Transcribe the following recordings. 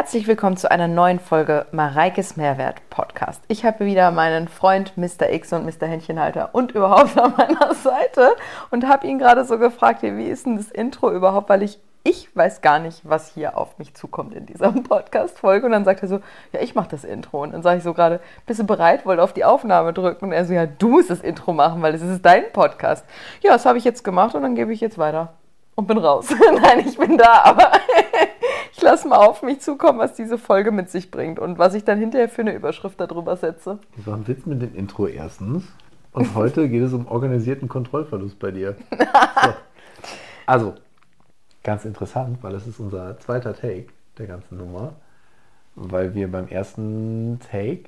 Herzlich willkommen zu einer neuen Folge Mareikes Mehrwert Podcast. Ich habe wieder meinen Freund Mr. X und Mr. Händchenhalter und überhaupt an meiner Seite und habe ihn gerade so gefragt, wie ist denn das Intro überhaupt, weil ich ich weiß gar nicht, was hier auf mich zukommt in dieser Podcast-Folge. Und dann sagt er so, ja, ich mache das Intro. Und dann sage ich so gerade, bist du bereit? Wollte auf die Aufnahme drücken. Und er so, ja, du musst das Intro machen, weil es ist dein Podcast. Ja, das habe ich jetzt gemacht und dann gebe ich jetzt weiter. Und bin raus. Nein, ich bin da, aber ich lasse mal auf mich zukommen, was diese Folge mit sich bringt und was ich dann hinterher für eine Überschrift darüber setze. Das war ein Witz mit dem Intro erstens. Und heute geht es um organisierten Kontrollverlust bei dir. So. Also, ganz interessant, weil es ist unser zweiter Take der ganzen Nummer. Weil wir beim ersten Take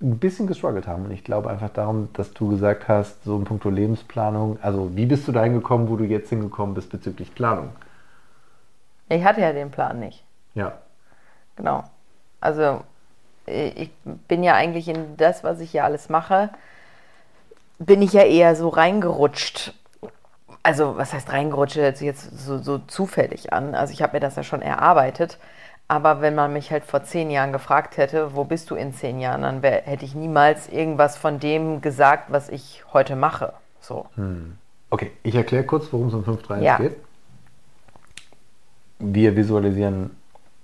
ein bisschen gestruggelt haben. Und ich glaube einfach darum, dass du gesagt hast, so in puncto Lebensplanung, also wie bist du dahin gekommen, wo du jetzt hingekommen bist bezüglich Planung? Ich hatte ja den Plan nicht. Ja. Genau. Also ich bin ja eigentlich in das, was ich hier alles mache, bin ich ja eher so reingerutscht. Also was heißt reingerutscht, hört sich jetzt so, so zufällig an. Also ich habe mir das ja schon erarbeitet. Aber wenn man mich halt vor zehn Jahren gefragt hätte, wo bist du in zehn Jahren, dann wär, hätte ich niemals irgendwas von dem gesagt, was ich heute mache. So. Hm. Okay, ich erkläre kurz, worum es um 5.3 Ja. geht. Wir visualisieren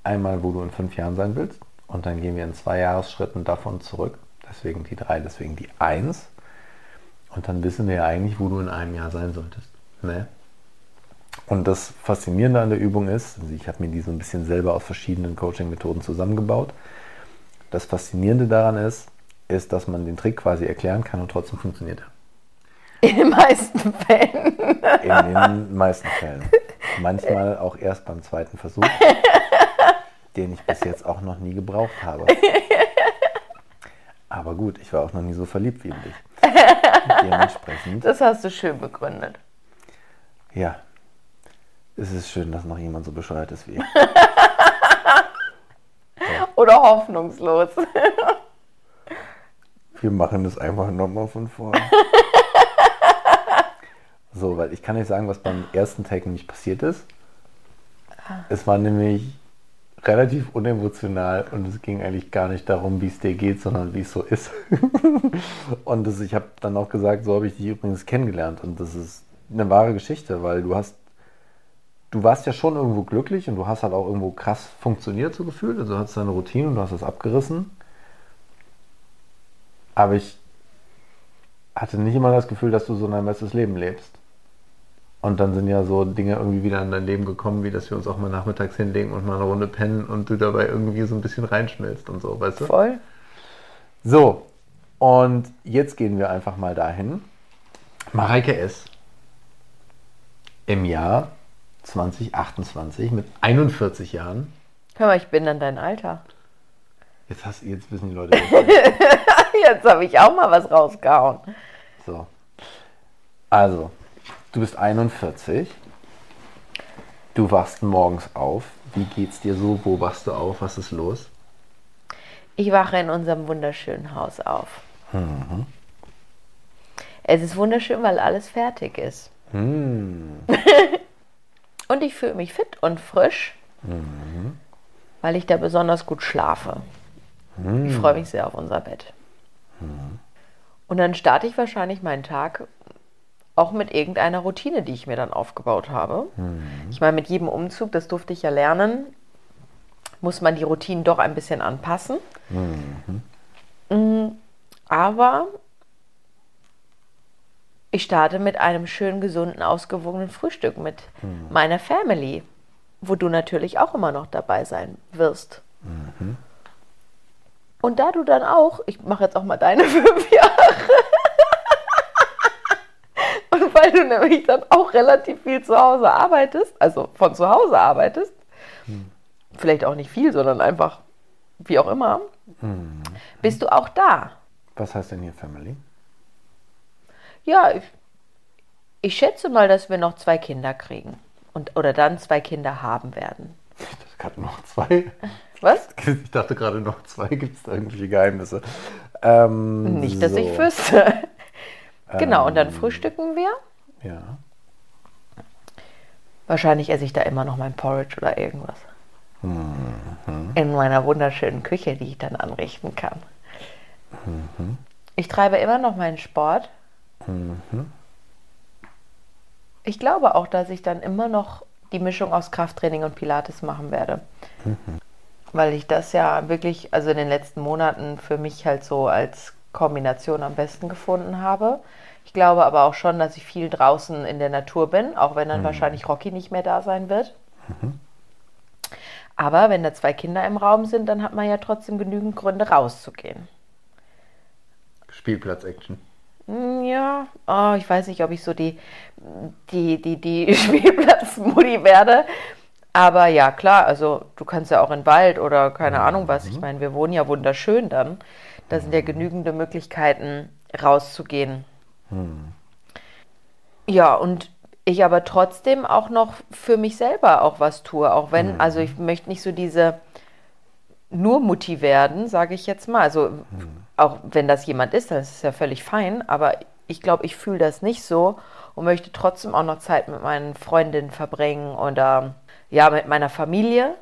einmal, wo du in fünf Jahren sein willst. Und dann gehen wir in zwei Jahresschritten davon zurück. Deswegen die drei, deswegen die eins. Und dann wissen wir ja eigentlich, wo du in einem Jahr sein solltest. Ne? Und das Faszinierende an der Übung ist, also ich habe mir die so ein bisschen selber aus verschiedenen Coaching-Methoden zusammengebaut. Das Faszinierende daran ist, ist, dass man den Trick quasi erklären kann und trotzdem funktioniert er. In den meisten Fällen. In den meisten Fällen. Manchmal auch erst beim zweiten Versuch, den ich bis jetzt auch noch nie gebraucht habe. Aber gut, ich war auch noch nie so verliebt wie in dich. Dementsprechend, Das hast du schön begründet. ja, es ist schön, dass noch jemand so bescheuert ist wie ich. Oder hoffnungslos. Wir machen das einfach nochmal von vorne. So, weil ich kann nicht sagen, was beim ersten Take nämlich passiert ist. Es war nämlich relativ unemotional und es ging eigentlich gar nicht darum, wie es dir geht, sondern wie es so ist. und das, ich habe dann auch gesagt, so habe ich dich übrigens kennengelernt und das ist eine wahre Geschichte, weil du hast, du warst ja schon irgendwo glücklich und du hast halt auch irgendwo krass funktioniert so gefühlt, also du hattest deine Routine und du hast das abgerissen. Aber ich hatte nicht immer das Gefühl, dass du so dein bestes Leben lebst. Und dann sind ja so Dinge irgendwie wieder in dein Leben gekommen, wie dass wir uns auch mal nachmittags hinlegen und mal eine Runde pennen und du dabei irgendwie so ein bisschen reinschmilzt und so, weißt du? Voll. So, und jetzt gehen wir einfach mal dahin. Mareike S. im Jahr 2028 mit 41 Jahren. Hör mal, ich bin dann dein Alter. Jetzt, hast, jetzt wissen die Leute. Jetzt habe ich auch mal was rausgehauen. So. Also, du bist 41. Du wachst morgens auf. Wie geht's dir so? Wo wachst du auf? Was ist los? Ich wache in unserem wunderschönen Haus auf. Es ist wunderschön, weil alles fertig ist. Hm. Und ich fühle mich fit und frisch, weil ich da besonders gut schlafe. Ich freue mich sehr auf unser Bett. Und dann starte ich wahrscheinlich meinen Tag auch mit irgendeiner Routine, die ich mir dann aufgebaut habe. Ich meine, mit jedem Umzug, das durfte ich ja lernen, muss man die Routinen doch ein bisschen anpassen. Mm, Aber ich starte mit einem schön gesunden, ausgewogenen Frühstück mit meiner Family, wo du natürlich auch immer noch dabei sein wirst. Und da du dann auch, ich mache jetzt auch mal deine fünf Jahre, und weil du nämlich dann auch relativ viel zu Hause arbeitest, also von zu Hause arbeitest, vielleicht auch nicht viel, sondern einfach wie auch immer, bist du auch da. Was heißt denn hier Family? Ja, ich, ich schätze mal, dass wir noch zwei Kinder kriegen. Und, oder dann zwei Kinder haben werden. Ich dachte gerade noch zwei. Was? Ich dachte gerade noch zwei. Gibt es da irgendwelche Geheimnisse? Ähm, Nicht, dass so. ich wüsste. Genau, und dann Ähm. frühstücken wir. Ja. Wahrscheinlich esse ich da immer noch mein Porridge oder irgendwas. In meiner wunderschönen Küche, die ich dann anrichten kann. Ich treibe immer noch meinen Sport. Ich glaube auch, dass ich dann immer noch die Mischung aus Krafttraining und Pilates machen werde. Weil ich das ja wirklich, also in den letzten Monaten für mich halt so als Kombination am besten gefunden habe. Ich glaube aber auch schon, dass ich viel draußen in der Natur bin, auch wenn dann wahrscheinlich Rocky nicht mehr da sein wird. Aber wenn da zwei Kinder im Raum sind, dann hat man ja trotzdem genügend Gründe rauszugehen. Spielplatz-Action. Hm, Ja, oh, ich weiß nicht, ob ich so die, die, die, die Spielplatzmutti werde. Aber ja, klar, also du kannst ja auch in den Wald oder keine Ahnung was. Ich meine, wir wohnen ja wunderschön dann. Da sind ja genügende Möglichkeiten rauszugehen. Ja, und ich aber trotzdem auch noch für mich selber auch was tue. Auch wenn, also ich möchte nicht so diese nur Mutti werden, sage ich jetzt mal. Also auch wenn das jemand ist, das ist ja völlig fein, aber ich glaube, ich fühle das nicht so und möchte trotzdem auch noch Zeit mit meinen Freundinnen verbringen oder ja, mit meiner Familie,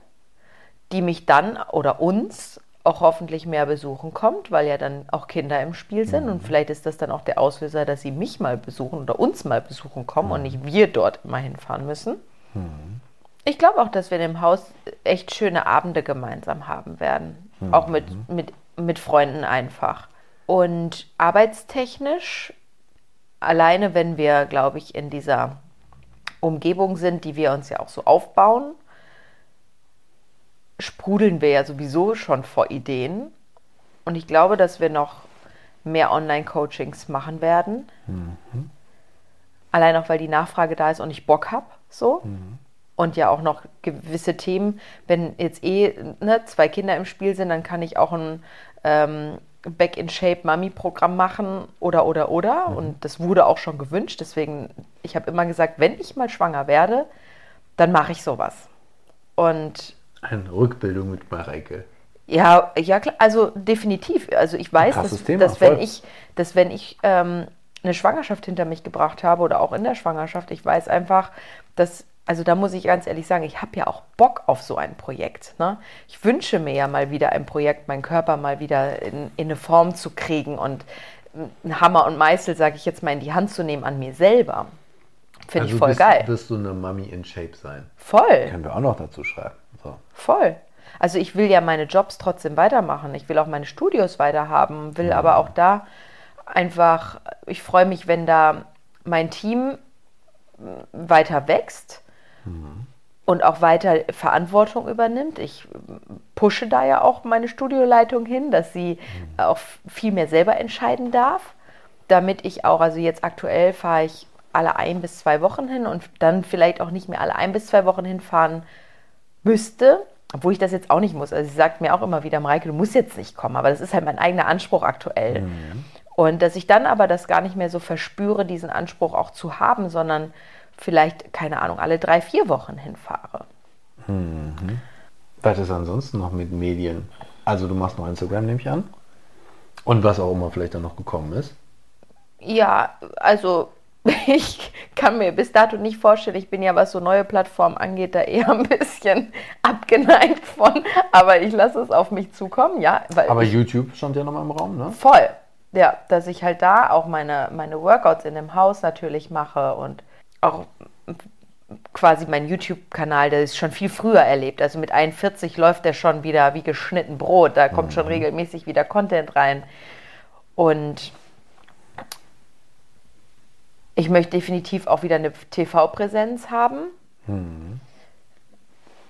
die mich dann oder uns auch hoffentlich mehr besuchen kommt, weil ja dann auch Kinder im Spiel sind und vielleicht ist das dann auch der Auslöser, dass sie mich mal besuchen oder uns mal besuchen kommen und nicht wir dort immer hinfahren müssen. Ich glaube auch, dass wir in dem Haus echt schöne Abende gemeinsam haben werden. Auch mit, mit, mit Freunden einfach. Und arbeitstechnisch, alleine wenn wir, glaube ich, in dieser Umgebung sind, die wir uns ja auch so aufbauen, sprudeln wir ja sowieso schon vor Ideen. Und ich glaube, dass wir noch mehr Online-Coachings machen werden. Allein auch, weil die Nachfrage da ist und ich Bock habe, so. Und ja auch noch gewisse Themen, wenn jetzt eh ne, zwei Kinder im Spiel sind, dann kann ich auch ein ähm, Back-in-Shape-Mami-Programm machen oder, oder, oder. Und das wurde auch schon gewünscht. Deswegen, ich habe immer gesagt, wenn ich mal schwanger werde, dann mache ich sowas. Und Eine Rückbildung mit Mareike. ja, ja, klar, also definitiv. Also ich weiß, dass, Thema, dass wenn ich, dass wenn ich ähm, eine Schwangerschaft hinter mich gebracht habe oder auch in der Schwangerschaft, ich weiß einfach, dass, also da muss ich ganz ehrlich sagen, ich habe ja auch Bock auf so ein Projekt. Ne? Ich wünsche mir ja mal wieder ein Projekt, meinen Körper mal wieder in, in eine Form zu kriegen und einen Hammer und Meißel, sage ich jetzt mal, in die Hand zu nehmen an mir selber. Finde ich voll bist, geil. wirst du eine Mami in Shape sein. Voll. Können wir auch noch dazu schreiben. So. Voll. Also ich will ja meine Jobs trotzdem weitermachen. Ich will auch meine Studios weiterhaben, will aber auch da einfach, ich freue mich, wenn da mein Team weiter wächst und auch weiter Verantwortung übernimmt. Ich pushe da ja auch meine Studioleitung hin, dass sie auch viel mehr selber entscheiden darf, damit ich auch, also jetzt aktuell fahre ich alle ein bis zwei Wochen hin und dann vielleicht auch nicht mehr alle ein bis zwei Wochen hinfahren müsste, obwohl ich das jetzt auch nicht muss. Also sie sagt mir auch immer wieder, Mareike, du musst jetzt nicht kommen, aber das ist halt mein eigener Anspruch aktuell. Und dass ich dann aber das gar nicht mehr so verspüre, diesen Anspruch auch zu haben, sondern vielleicht, keine Ahnung, alle drei, vier Wochen hinfahre. Was ist ansonsten noch mit Medien? Also du machst noch Instagram, nehme ich an. Und was auch immer vielleicht dann noch gekommen ist. Ja, also ich kann mir bis dato nicht vorstellen, ich bin ja, was so neue Plattformen angeht, da eher ein bisschen abgeneigt von, aber ich lasse es auf mich zukommen, ja. Aber ich, YouTube stand ja noch mal im Raum, ne? voll, ja, dass ich halt da auch meine, meine Workouts in dem Haus natürlich mache und auch quasi mein YouTube-Kanal, der ist schon viel früher erlebt. Also mit 41 läuft der schon wieder wie geschnitten Brot. Da kommt schon regelmäßig wieder Content rein. Und ich möchte definitiv auch wieder eine TV-Präsenz haben.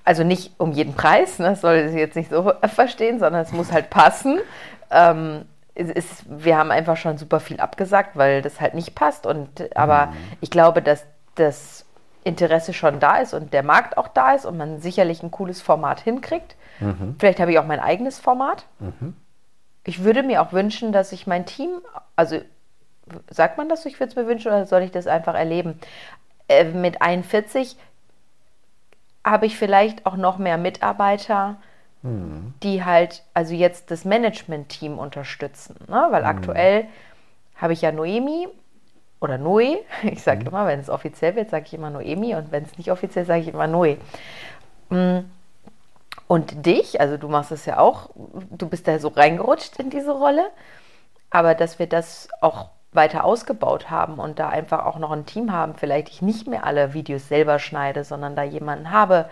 Also nicht um jeden Preis, ne? das soll Sie jetzt nicht so verstehen, sondern es muss halt passen. Ähm, ist, wir haben einfach schon super viel abgesagt, weil das halt nicht passt. Und, aber ich glaube, dass das Interesse schon da ist und der Markt auch da ist und man sicherlich ein cooles Format hinkriegt. Vielleicht habe ich auch mein eigenes Format. Ich würde mir auch wünschen, dass ich mein Team, also sagt man das, ich würde es mir wünschen oder soll ich das einfach erleben? Äh, mit 41 habe ich vielleicht auch noch mehr Mitarbeiter, die halt also jetzt das Management-Team unterstützen. Ne? Weil aktuell habe ich ja Noemi oder Noe. Ich sage immer, wenn es offiziell wird, sage ich immer Noemi und wenn es nicht offiziell, sage ich immer Noe. Mm. Und dich, also du machst es ja auch, du bist da so reingerutscht in diese Rolle, aber dass wir das auch weiter ausgebaut haben und da einfach auch noch ein Team haben, vielleicht ich nicht mehr alle Videos selber schneide, sondern da jemanden habe,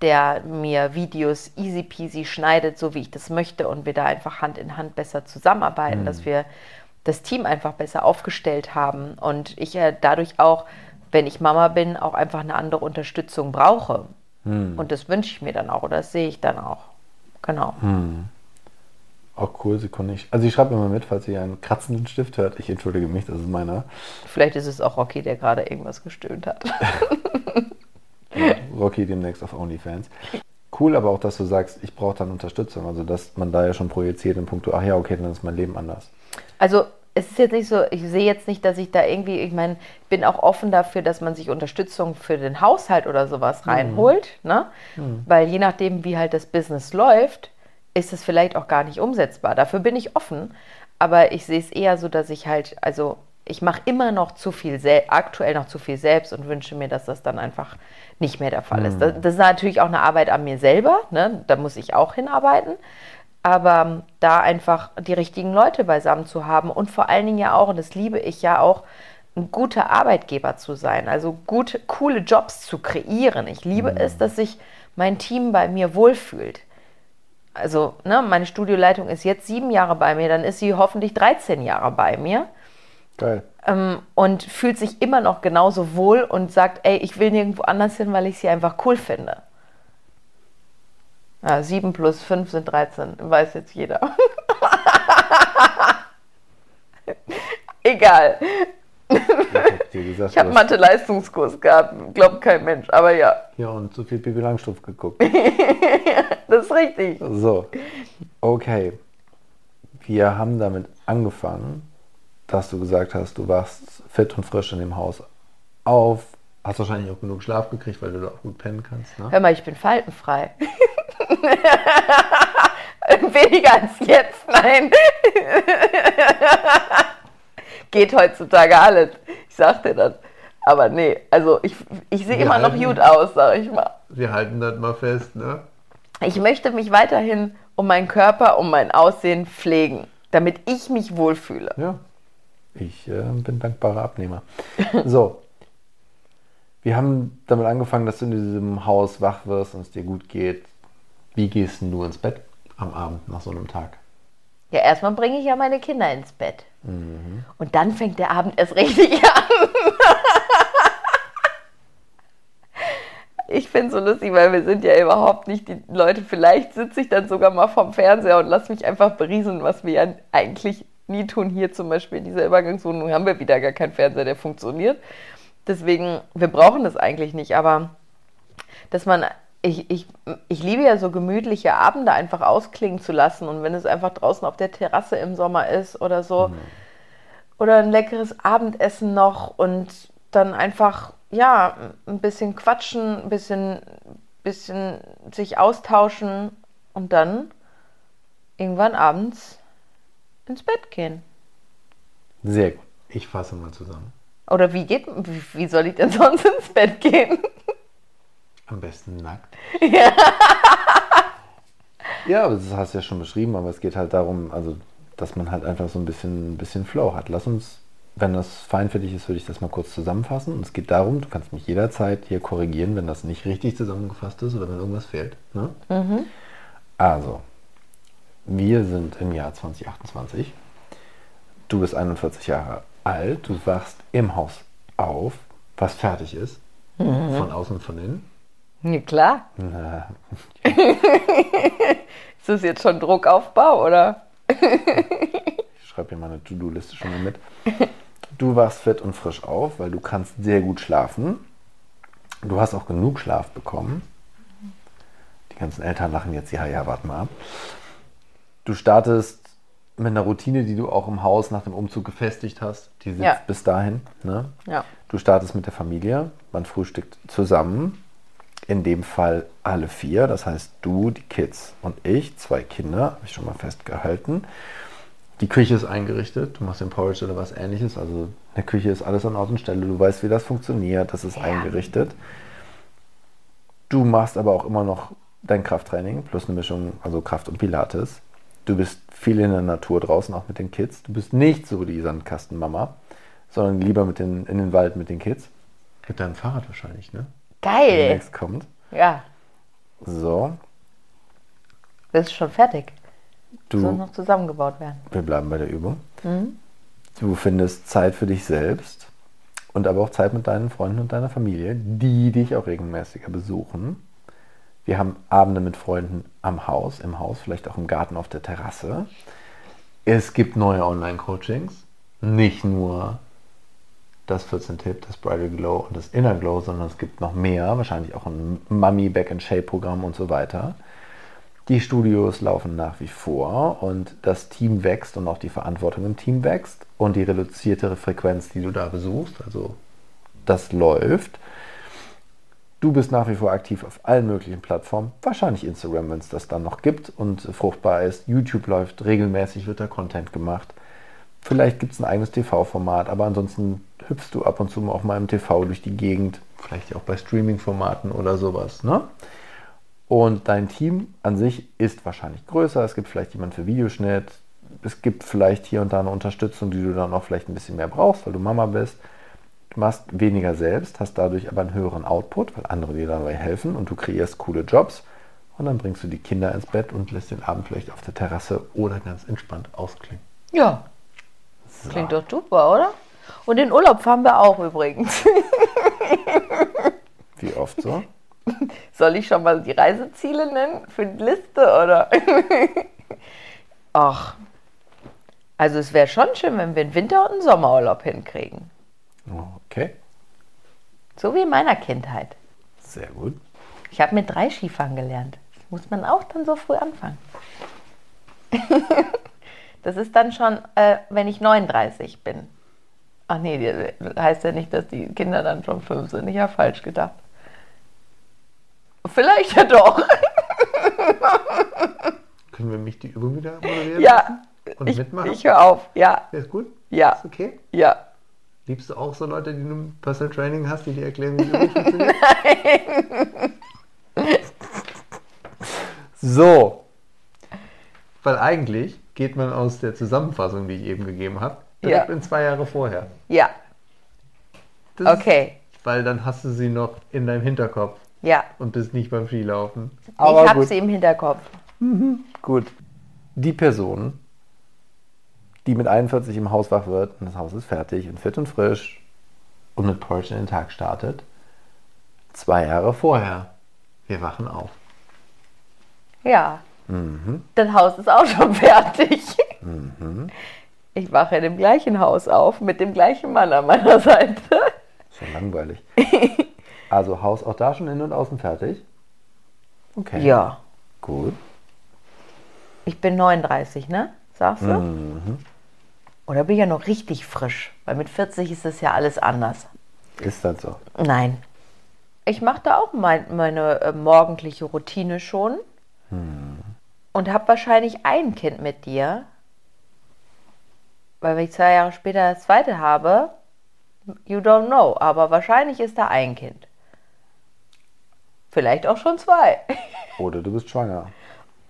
der mir Videos easy peasy schneidet, so wie ich das möchte und wir da einfach Hand in Hand besser zusammenarbeiten, mhm. dass wir das Team einfach besser aufgestellt haben und ich äh, dadurch auch, wenn ich Mama bin, auch einfach eine andere Unterstützung brauche. Mhm. Und das wünsche ich mir dann auch oder das sehe ich dann auch. Genau. Mhm. Auch cool, Sekunde. Ich, also ich schreibe immer mit, falls ihr einen kratzenden Stift hört. Ich entschuldige mich, das ist meiner. Vielleicht ist es auch Rocky, der gerade irgendwas gestöhnt hat. ja, Rocky demnächst auf OnlyFans. Cool, aber auch, dass du sagst, ich brauche dann Unterstützung. Also, dass man da ja schon projiziert im Punkt, ach ja, okay, dann ist mein Leben anders. Also, es ist jetzt nicht so, ich sehe jetzt nicht, dass ich da irgendwie, ich meine, ich bin auch offen dafür, dass man sich Unterstützung für den Haushalt oder sowas mhm. reinholt, mhm. ne? Mhm. Weil je nachdem, wie halt das Business läuft, ist es vielleicht auch gar nicht umsetzbar. Dafür bin ich offen, aber ich sehe es eher so, dass ich halt, also ich mache immer noch zu viel, aktuell noch zu viel selbst und wünsche mir, dass das dann einfach nicht mehr der Fall ist. Das, mhm. das ist natürlich auch eine Arbeit an mir selber, ne? da muss ich auch hinarbeiten. Aber da einfach die richtigen Leute beisammen zu haben und vor allen Dingen ja auch, und das liebe ich ja auch, ein guter Arbeitgeber zu sein, also gute, coole Jobs zu kreieren. Ich liebe mhm. es, dass sich mein Team bei mir wohlfühlt. Also, ne, meine Studioleitung ist jetzt sieben Jahre bei mir, dann ist sie hoffentlich 13 Jahre bei mir. Geil. Ähm, und fühlt sich immer noch genauso wohl und sagt, ey, ich will nirgendwo anders hin, weil ich sie einfach cool finde. Ja, 7 plus 5 sind 13, weiß jetzt jeder. Egal. Ich, habe Mathe-Leistungskurs gehabt, glaubt kein Mensch, aber ja. Ja, und so viel Bibi Langstrumpf geguckt. das ist richtig. So, okay. Wir haben damit angefangen, dass du gesagt hast, du warst fit und frisch in dem Haus auf. Hast wahrscheinlich auch genug Schlaf gekriegt, weil du da auch gut pennen kannst. Ne? Hör mal, ich bin faltenfrei. Weniger als jetzt, nein. Geht heutzutage alles. Ich sag dir das. Aber nee, also ich, ich sehe immer halten, noch gut aus, sag ich mal. Wir halten das mal fest, ne? Ich möchte mich weiterhin um meinen Körper, um mein Aussehen pflegen, damit ich mich wohlfühle. Ja, ich äh, bin dankbarer Abnehmer. so, wir haben damit angefangen, dass du in diesem Haus wach wirst und es dir gut geht. Wie gehst du ins Bett am Abend nach so einem Tag? Ja, erstmal bringe ich ja meine Kinder ins Bett. Mhm. Und dann fängt der Abend erst richtig an. ich finde es so lustig, weil wir sind ja überhaupt nicht die Leute. Vielleicht sitze ich dann sogar mal vorm Fernseher und lasse mich einfach berieseln, was wir ja eigentlich nie tun. Hier zum Beispiel in dieser Übergangswohnung haben wir wieder gar keinen Fernseher, der funktioniert. Deswegen, wir brauchen das eigentlich nicht. Aber dass man ich, ich, ich liebe ja so gemütliche Abende einfach ausklingen zu lassen und wenn es einfach draußen auf der Terrasse im Sommer ist oder so mhm. oder ein leckeres Abendessen noch und dann einfach ja ein bisschen quatschen, ein bisschen, bisschen sich austauschen und dann irgendwann abends ins Bett gehen. Sehr gut. Ich fasse mal zusammen. Oder wie geht wie, wie soll ich denn sonst ins Bett gehen? Am besten nackt. Ja. ja, das hast du ja schon beschrieben, aber es geht halt darum, also, dass man halt einfach so ein bisschen, ein bisschen Flow hat. Lass uns, wenn das fein für dich ist, würde ich das mal kurz zusammenfassen. Und es geht darum, du kannst mich jederzeit hier korrigieren, wenn das nicht richtig zusammengefasst ist oder wenn irgendwas fehlt. Ne? Mhm. Also, wir sind im Jahr 2028. Du bist 41 Jahre alt, du wachst im Haus auf, was fertig ist, mhm. von außen und von innen. Ja, klar. ist das jetzt schon Druckaufbau, oder? ich schreibe hier meine To-Do-Liste schon mal mit. Du wachst fit und frisch auf, weil du kannst sehr gut schlafen. Du hast auch genug Schlaf bekommen. Die ganzen Eltern lachen jetzt, ja, ja, warte mal ab. Du startest mit einer Routine, die du auch im Haus nach dem Umzug gefestigt hast. Die sitzt ja. bis dahin. Ne? Ja. Du startest mit der Familie, man frühstückt zusammen in dem Fall alle vier, das heißt du, die Kids und ich, zwei Kinder, habe ich schon mal festgehalten. Die Küche ist eingerichtet, du machst den Porridge oder was ähnliches, also der Küche ist alles an Ort und Stelle. Du weißt, wie das funktioniert. Das ist Ja. eingerichtet. Du machst aber auch immer noch dein Krafttraining plus eine Mischung, also Kraft und Pilates. Du bist viel in der Natur draußen, auch mit den Kids. Du bist nicht so die Sandkastenmama, sondern lieber mit den, in den Wald mit den Kids. Mit deinem Fahrrad wahrscheinlich, ne? Geil. Demnächst kommt. Ja, So, das ist schon fertig. du, Soll noch zusammengebaut werden. wir bleiben bei der Übung. Du findest Zeit für dich selbst und aber auch Zeit mit deinen Freunden und deiner Familie, die dich auch regelmäßiger besuchen. Wir haben Abende mit Freunden am Haus, im Haus, vielleicht auch im Garten auf der Terrasse. Es gibt neue Online-Coachings, nicht nur das 14-Tipp, das Bridal Glow und das Inner Glow, sondern es gibt noch mehr, wahrscheinlich auch ein Mummy Back and Shape Programm und so weiter. Die Studios laufen nach wie vor und das Team wächst und auch die Verantwortung im Team wächst und die reduzierte Frequenz, die du da besuchst, also das läuft. Du bist nach wie vor aktiv auf allen möglichen Plattformen, wahrscheinlich Instagram, wenn es das dann noch gibt und fruchtbar ist. YouTube läuft regelmäßig, wird da Content gemacht. Vielleicht gibt es ein eigenes TV-Format, aber ansonsten hüpfst du ab und zu mal auf meinem TV durch die Gegend, vielleicht auch bei Streaming-Formaten oder sowas. Ne? Und dein Team an sich ist wahrscheinlich größer. Es gibt vielleicht jemanden für Videoschnitt. Es gibt vielleicht hier und da eine Unterstützung, die du dann auch vielleicht ein bisschen mehr brauchst, weil du Mama bist. Du machst weniger selbst, hast dadurch aber einen höheren Output, weil andere dir dabei helfen und du kreierst coole Jobs. Und dann bringst du die Kinder ins Bett und lässt den Abend vielleicht auf der Terrasse oder ganz entspannt ausklingen. Ja, So. klingt doch super, oder? Und in Urlaub fahren wir auch übrigens. Wie oft so? Soll ich schon mal die Reiseziele nennen für die Liste, oder? Ach, also es wäre schon schön, wenn wir einen Winter- und einen Sommerurlaub hinkriegen. Okay, So wie in meiner Kindheit. sehr gut. Ich habe mit drei Skifahren gelernt. Das muss man auch dann so früh anfangen. das ist dann schon, äh, wenn ich 39 bin. Ach nee, das heißt ja nicht, dass die Kinder dann schon fünf sind. Ich habe falsch gedacht. Vielleicht ja doch. Können wir mich die Übung wieder moderieren? Ja. Und ich, mitmachen? Ich höre auf. Ja, Ist gut? ja, Ist okay? ja. Liebst du auch so Leute, die du ein Personal Training hast, die dir erklären, wie die Übung funktioniert? So. Weil eigentlich geht man aus der Zusammenfassung, die ich eben gegeben habe, direkt Ja. in zwei Jahre vorher. Ja, Das okay. Ist, weil dann hast du sie noch in deinem Hinterkopf Ja, und bist nicht beim Skilaufen. ich habe sie im Hinterkopf. Gut. Die Person, die mit 41 im Haus wach wird und das Haus ist fertig und fit und frisch und mit Porsche in den Tag startet, zwei Jahre vorher. Wir wachen auf. Ja. Das Haus ist auch schon fertig. Ich wache in dem gleichen Haus auf, mit dem gleichen Mann an meiner Seite. Schon langweilig. Also Haus auch da schon innen und außen fertig? Okay. Ja. Gut. Ich bin 39, ne? Sagst du? Oder bin ich ja noch richtig frisch? Weil mit 40 ist das ja alles anders. Ist das so? Nein. Ich mache da auch mein, meine äh, morgendliche Routine schon. Und habe wahrscheinlich ein Kind mit dir. Weil wenn ich zwei Jahre später das zweite habe, you don't know. Aber wahrscheinlich ist da ein Kind. Vielleicht auch schon zwei. Oder du bist schwanger.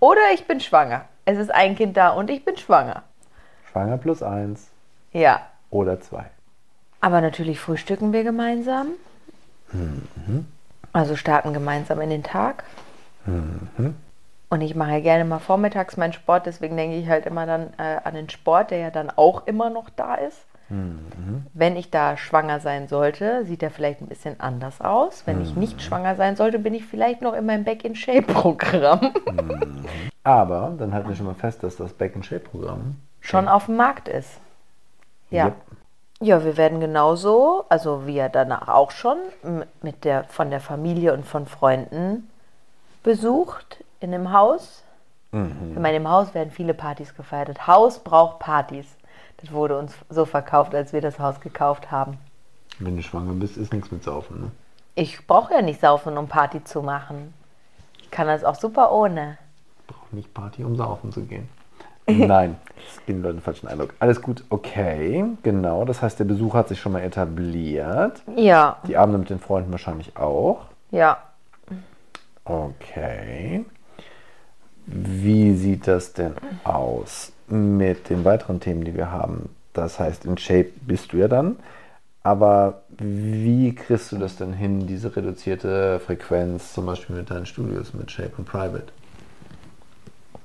Oder ich bin schwanger. Es ist ein Kind da und ich bin schwanger. Schwanger plus eins Ja. oder zwei. Aber natürlich frühstücken wir gemeinsam. Also starten gemeinsam in den Tag. Und ich mache ja gerne mal vormittags meinen Sport, deswegen denke ich halt immer dann äh, an den Sport, der ja dann auch immer noch da ist. Wenn ich da schwanger sein sollte, sieht er vielleicht ein bisschen anders aus. Wenn ich nicht schwanger sein sollte, bin ich vielleicht noch in meinem Back-in-Shape-Programm Aber dann halten wir schon mal fest, dass das Back-and-Shape-Programm schon auf dem Markt ist. Ja. Yep. Ja, wir werden genauso, also wie ja danach auch schon, mit der, von der Familie und von Freunden besucht in dem Haus. Ich meine, im Haus werden viele Partys gefeiert. Das Haus braucht Partys. Das wurde uns so verkauft, als wir das Haus gekauft haben. Wenn du schwanger bist, ist nichts mit Saufen, ne? Ich brauche ja nicht saufen, um Party zu machen. Ich kann das auch super ohne. Brauch nicht Party, um saufen zu gehen. Nein, das gibt den Leuten einen falschen Eindruck. Alles gut, okay, genau. Das heißt, der Besuch hat sich schon mal etabliert. Ja, Die Abende mit den Freunden wahrscheinlich auch. ja. Okay. Wie sieht das denn aus mit den weiteren Themen, die wir haben? Das heißt, in Shape bist du ja dann. Aber wie kriegst du das denn hin, diese reduzierte Frequenz, zum Beispiel mit deinen Studios, mit Shape und Private?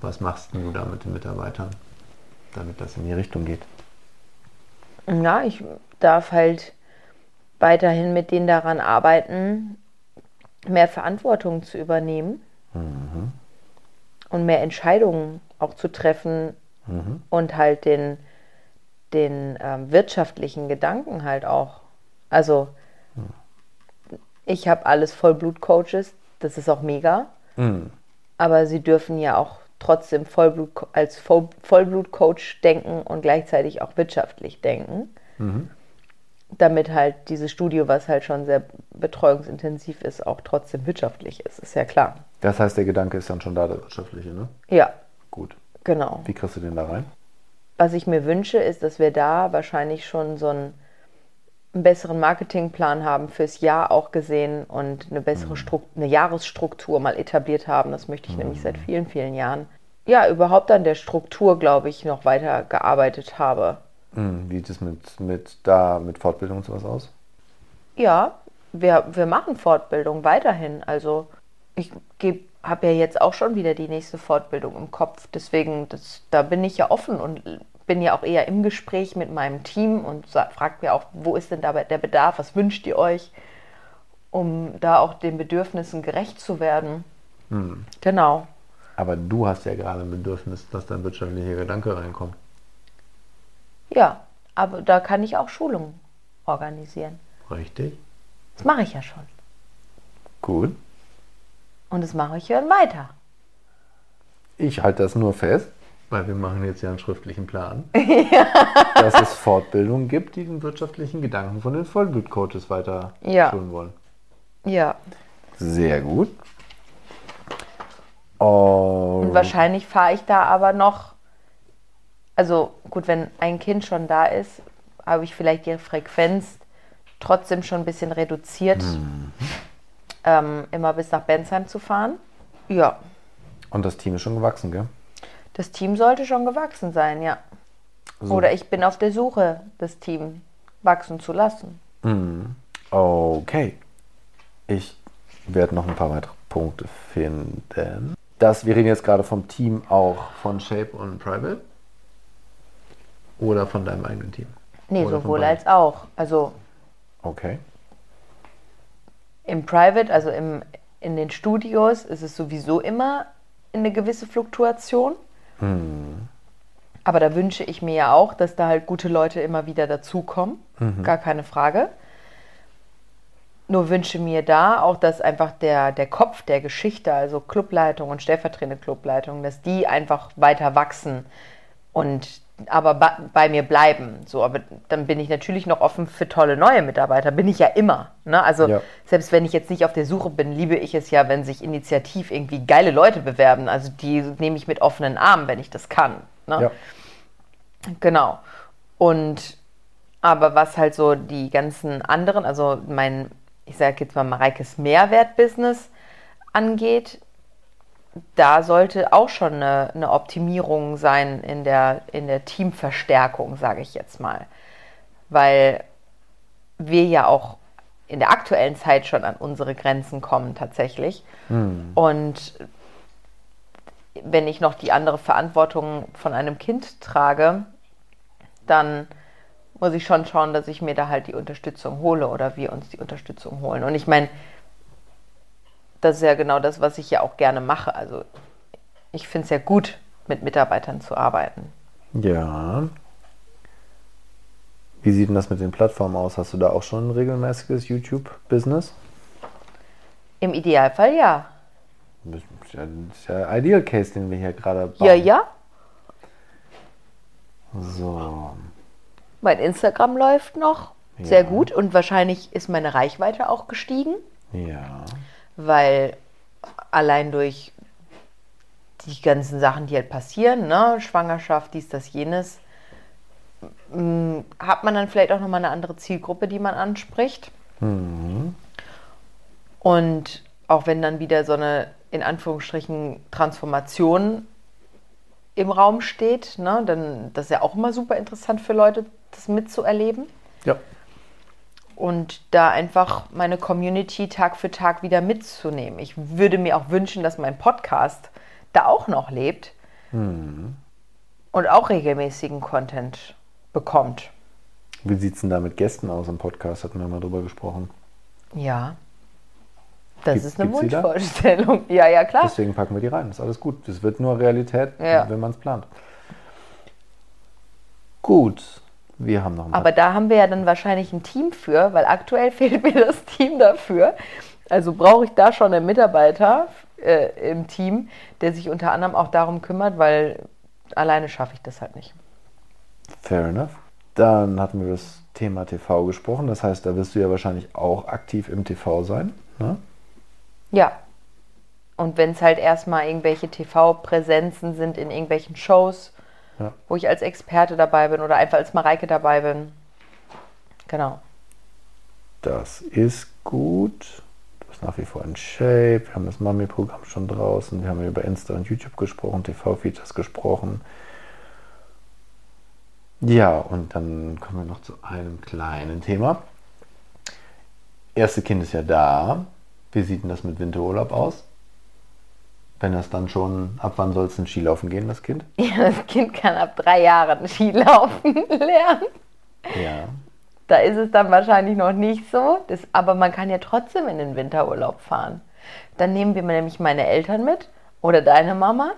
Was machst du da mit den Mitarbeitern, damit das in die Richtung geht? Ja, ich darf halt weiterhin mit denen daran arbeiten, mehr Verantwortung zu übernehmen und mehr Entscheidungen auch zu treffen und halt den, den ähm, wirtschaftlichen Gedanken halt auch. Also ich habe alles Vollblut-Coaches, das ist auch mega, aber sie dürfen ja auch trotzdem Vollblut, als Voll, Vollblut-Coach denken und gleichzeitig auch wirtschaftlich denken damit halt dieses Studio, was halt schon sehr betreuungsintensiv ist, auch trotzdem wirtschaftlich ist, ist ja klar. Das heißt, der Gedanke ist dann schon da, der wirtschaftliche, ne? Ja, Gut. genau. Wie kriegst du den da rein? Was ich mir wünsche, ist, dass wir da wahrscheinlich schon so einen, einen besseren Marketingplan haben fürs Jahr auch gesehen und eine bessere Strukt eine Jahresstruktur mal etabliert haben. Das möchte ich nämlich seit vielen, vielen Jahren. Ja, überhaupt an der Struktur, glaube ich, noch weiter gearbeitet habe. Hm, Wie sieht es mit, mit, da, mit Fortbildung und sowas aus? Ja, wir, wir machen Fortbildung weiterhin. Also ich habe ja jetzt auch schon wieder die nächste Fortbildung im Kopf. Deswegen, das, da bin ich ja offen und bin ja auch eher im Gespräch mit meinem Team und fragt mir auch, wo ist denn dabei der Bedarf, was wünscht ihr euch, um da auch den Bedürfnissen gerecht zu werden. Genau. Aber du hast ja gerade ein Bedürfnis, dass dein wirtschaftlicher Gedanke reinkommt. Ja, aber da kann ich auch Schulungen organisieren. Richtig? Das mache ich ja schon. Gut. Und das mache ich ja weiter. Ich halte das nur fest, weil wir machen jetzt ja einen schriftlichen Plan, dass es Fortbildungen gibt, die den wirtschaftlichen Gedanken von den Vollblutcoaches weiter Ja. schulen wollen. Ja. Sehr gut. Und Und wahrscheinlich fahre ich da aber noch, also gut, wenn ein Kind schon da ist, habe ich vielleicht die Frequenz trotzdem schon ein bisschen reduziert, ähm, immer bis nach Bensheim zu fahren. Ja, Und das Team ist schon gewachsen, gell? das Team sollte schon gewachsen sein, ja. So. Oder ich bin auf der Suche, das Team wachsen zu lassen. Okay. Ich werde noch ein paar weitere Punkte finden. Das, wir reden jetzt gerade vom Team auch von Shape und Private. Oder von deinem eigenen Team? Nee, Oder sowohl als auch. Also Okay. im Private, also im, in den Studios, ist es sowieso immer eine gewisse Fluktuation. Aber da wünsche ich mir ja auch, dass da halt gute Leute immer wieder dazukommen. Gar keine Frage. Nur wünsche mir da auch, dass einfach der, der Kopf der Geschichte, also Clubleitung und stellvertretende Clubleitung, dass die einfach weiter wachsen und aber bei, mir bleiben. So, aber dann bin ich natürlich noch offen für tolle neue Mitarbeiter. Bin ich ja immer. Ne? Also Ja. selbst wenn ich jetzt nicht auf der Suche bin, liebe ich es ja, wenn sich initiativ irgendwie geile Leute bewerben. Also die nehme ich mit offenen Armen, wenn ich das kann. Ne? Ja. Genau. Und aber was halt so die ganzen anderen, also mein, ich sage jetzt mal Mareikes Mehrwert-Business angeht, da sollte auch schon eine, eine Optimierung sein in der, in der Teamverstärkung, sage ich jetzt mal. Weil wir ja auch in der aktuellen Zeit schon an unsere Grenzen kommen tatsächlich. Und wenn ich noch die andere Verantwortung von einem Kind trage, dann muss ich schon schauen, dass ich mir da halt die Unterstützung hole oder wir uns die Unterstützung holen. Und ich meine, das ist ja genau das, was ich ja auch gerne mache. Also ich finde es ja gut, mit Mitarbeitern zu arbeiten. Ja. Wie sieht denn das mit den Plattformen aus? Hast du da auch schon ein regelmäßiges YouTube-Business? Im Idealfall ja. Das ist ja, das ist ja Ideal Case, den wir hier gerade bauen. Ja, ja. So. Mein Instagram läuft noch sehr Ja. gut und wahrscheinlich ist meine Reichweite auch gestiegen. Ja. Weil allein durch die ganzen Sachen, die halt passieren, ne? Schwangerschaft, dies, das, jenes, mm, hat man dann vielleicht auch nochmal eine andere Zielgruppe, die man anspricht. Und auch wenn dann wieder so eine, in Anführungsstrichen, Transformation im Raum steht, ne, dann das ist ja auch immer super interessant für Leute, das mitzuerleben. Ja. Und da einfach meine Community Tag für Tag wieder mitzunehmen. Ich würde mir auch wünschen, dass mein Podcast da auch noch lebt und auch regelmäßigen Content bekommt. Wie sieht es denn da mit Gästen aus im Podcast? Hatten wir mal drüber gesprochen. Ja. Das Gibt- ist eine? Wunschvorstellung. Ja, ja, klar. Deswegen packen wir die rein. Ist alles gut. Das wird nur Realität, Ja. wenn man es plant. Gut. Wir haben noch ein Aber da haben wir ja dann wahrscheinlich ein Team für, weil aktuell fehlt mir das Team dafür. Also brauche ich da schon einen Mitarbeiter äh, im Team, der sich unter anderem auch darum kümmert, weil alleine schaffe ich das halt nicht. Fair enough. Dann hatten wir das Thema TV gesprochen. Das heißt, da wirst du ja wahrscheinlich auch aktiv im TV sein. Ne? Ja. Und wenn es halt erstmal irgendwelche TV-Präsenzen sind in irgendwelchen Shows, Ja. wo ich als Experte dabei bin oder einfach als Mareike dabei bin. Genau. Das ist gut. Du bist nach wie vor in Shape. Wir haben das Mami-Programm schon draußen. Wir haben über Insta und YouTube gesprochen, TV-Features gesprochen. Ja, und dann kommen wir noch zu einem kleinen Thema. Erste Kind ist ja da. Wie sieht denn das mit Winterurlaub aus? Wenn das dann schon, ab wann soll es denn Skilaufen gehen, das Kind? Ja, das Kind kann ab drei Jahren Skilaufen lernen. Ja. Da ist es dann wahrscheinlich noch nicht so, das, aber man kann ja trotzdem in den Winterurlaub fahren. Dann nehmen wir nämlich meine Eltern mit oder deine Mama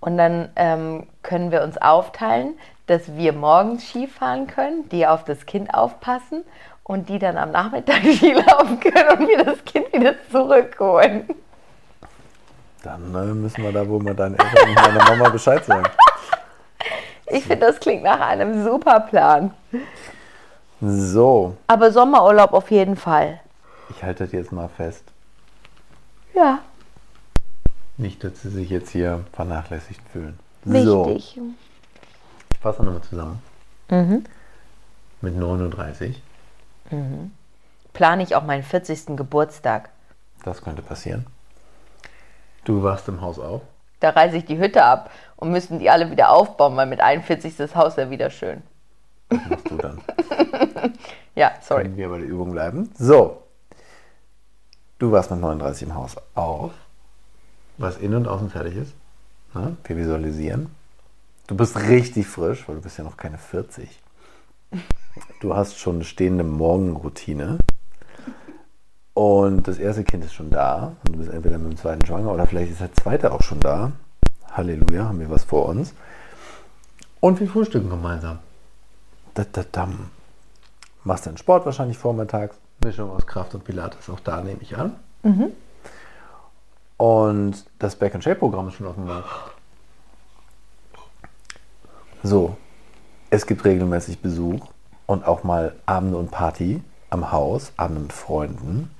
und dann ähm, können wir uns aufteilen, dass wir morgens Ski fahren können, die auf das Kind aufpassen und die dann am Nachmittag Ski laufen können und wir das Kind wieder zurückholen. Dann äh, müssen wir da wohl mal deinen Eltern und meiner Mama Bescheid sagen. Ich finde, das klingt nach einem super Plan. So, Aber Sommerurlaub auf jeden Fall. ich halte das jetzt mal fest. Ja, Nicht, dass sie sich jetzt hier vernachlässigt fühlen. So, wichtig. ich fasse nochmal zusammen. Mit 39, Plane ich auch meinen 40. Geburtstag. das könnte passieren. Du wachst im Haus auf. Da reiße ich die Hütte ab und müssen die alle wieder aufbauen, weil mit 41 ist das Haus ja wieder schön. Was machst du dann? Ja, sorry. Können wir bei der Übung bleiben. So, du warst mit 39 im Haus auf, was innen und außen fertig ist. Na, wir visualisieren. Du bist richtig frisch, weil du bist ja noch keine 40. Du hast schon eine stehende Morgenroutine. Und das erste Kind ist schon da. Und du bist entweder mit dem zweiten schwanger oder vielleicht ist der zweite auch schon da. Halleluja, haben wir was vor uns. Und wir frühstücken gemeinsam. Da, da, dam. Machst deinen Sport wahrscheinlich vormittags. Mischung aus Kraft und Pilates, auch da nehme ich an. Und das Back and Shape Programm ist schon auf dem Markt. So, es gibt regelmäßig Besuch und auch mal Abende und Party am Haus, Abende mit Freunden.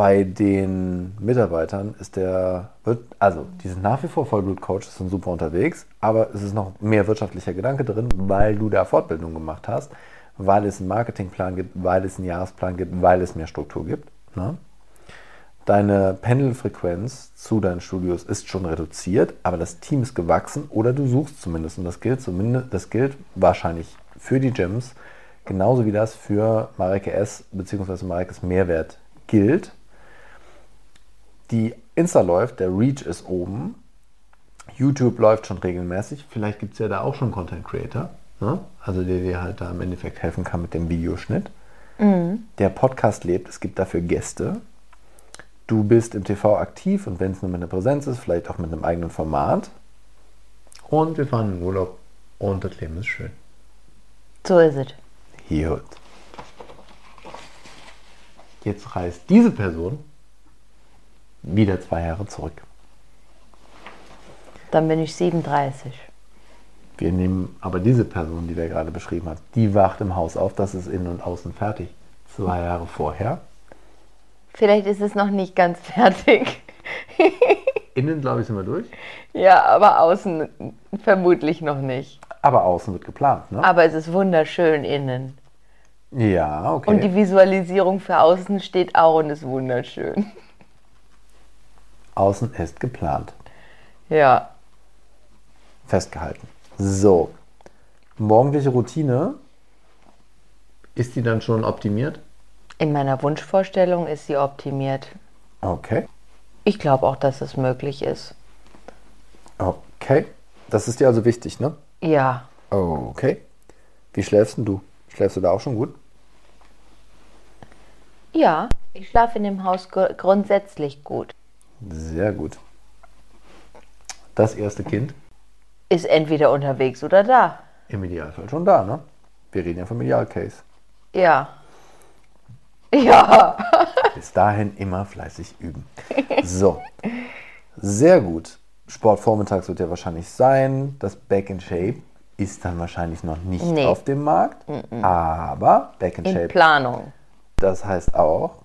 Bei den Mitarbeitern ist der, wird- also die sind nach wie vor Vollblut-Coaches, sind super unterwegs, aber es ist noch mehr wirtschaftlicher Gedanke drin, weil du da Fortbildung gemacht hast, weil es einen Marketingplan gibt, weil es einen Jahresplan gibt, weil es mehr Struktur gibt. Ne? Deine Pendelfrequenz zu deinen Studios ist schon reduziert, aber das Team ist gewachsen oder du suchst zumindest. Und das gilt zumindest, das gilt wahrscheinlich für die Gyms, genauso wie das für Mareike S. bzw. Mareikes Mehrwert gilt. Die Insta läuft, der Reach ist oben. YouTube läuft schon regelmäßig. Vielleicht gibt es ja da auch schon Content Creator, ne? also der dir halt da im Endeffekt helfen kann mit dem Videoschnitt. Der Podcast lebt, es gibt dafür Gäste. Du bist im TV aktiv und wenn es nur mit einer Präsenz ist, vielleicht auch mit einem eigenen Format. Und wir fahren in den Urlaub und das Leben ist schön. So ist es. Hier. Jetzt reist diese Person wieder zwei Jahre zurück. Dann bin ich 37. Wir nehmen aber diese Person, die wir gerade beschrieben haben, die wacht im Haus auf, das ist innen und außen fertig. Zwei Jahre vorher. Vielleicht ist es noch nicht ganz fertig. Innen, glaube ich, sind wir durch. Ja, aber außen vermutlich noch nicht. Aber außen wird geplant, ne? Aber es ist wunderschön innen. Ja, okay. Und die Visualisierung für außen steht auch und ist wunderschön. Außen ist geplant. Ja. Festgehalten. So. Morgendliche Routine. Ist die dann schon optimiert? In meiner Wunschvorstellung ist sie optimiert. Okay. Ich glaube auch, dass es möglich ist. Okay. Das ist dir also wichtig, ne? Ja. Okay. Wie schläfst denn du? Schläfst du da auch schon gut? Ja, ich schlafe in dem Haus gr- grundsätzlich gut. Sehr gut. Das erste Kind Ist entweder unterwegs oder da. im Idealfall schon da, ne? Wir reden ja vom Idealcase. Ja. Ja. Bis dahin immer fleißig üben. So. Sehr gut. Sport vormittags wird ja wahrscheinlich sein. Das Back in Shape ist dann wahrscheinlich noch nicht Nee. auf dem Markt. Aber Back in In Shape, Planung. das heißt auch,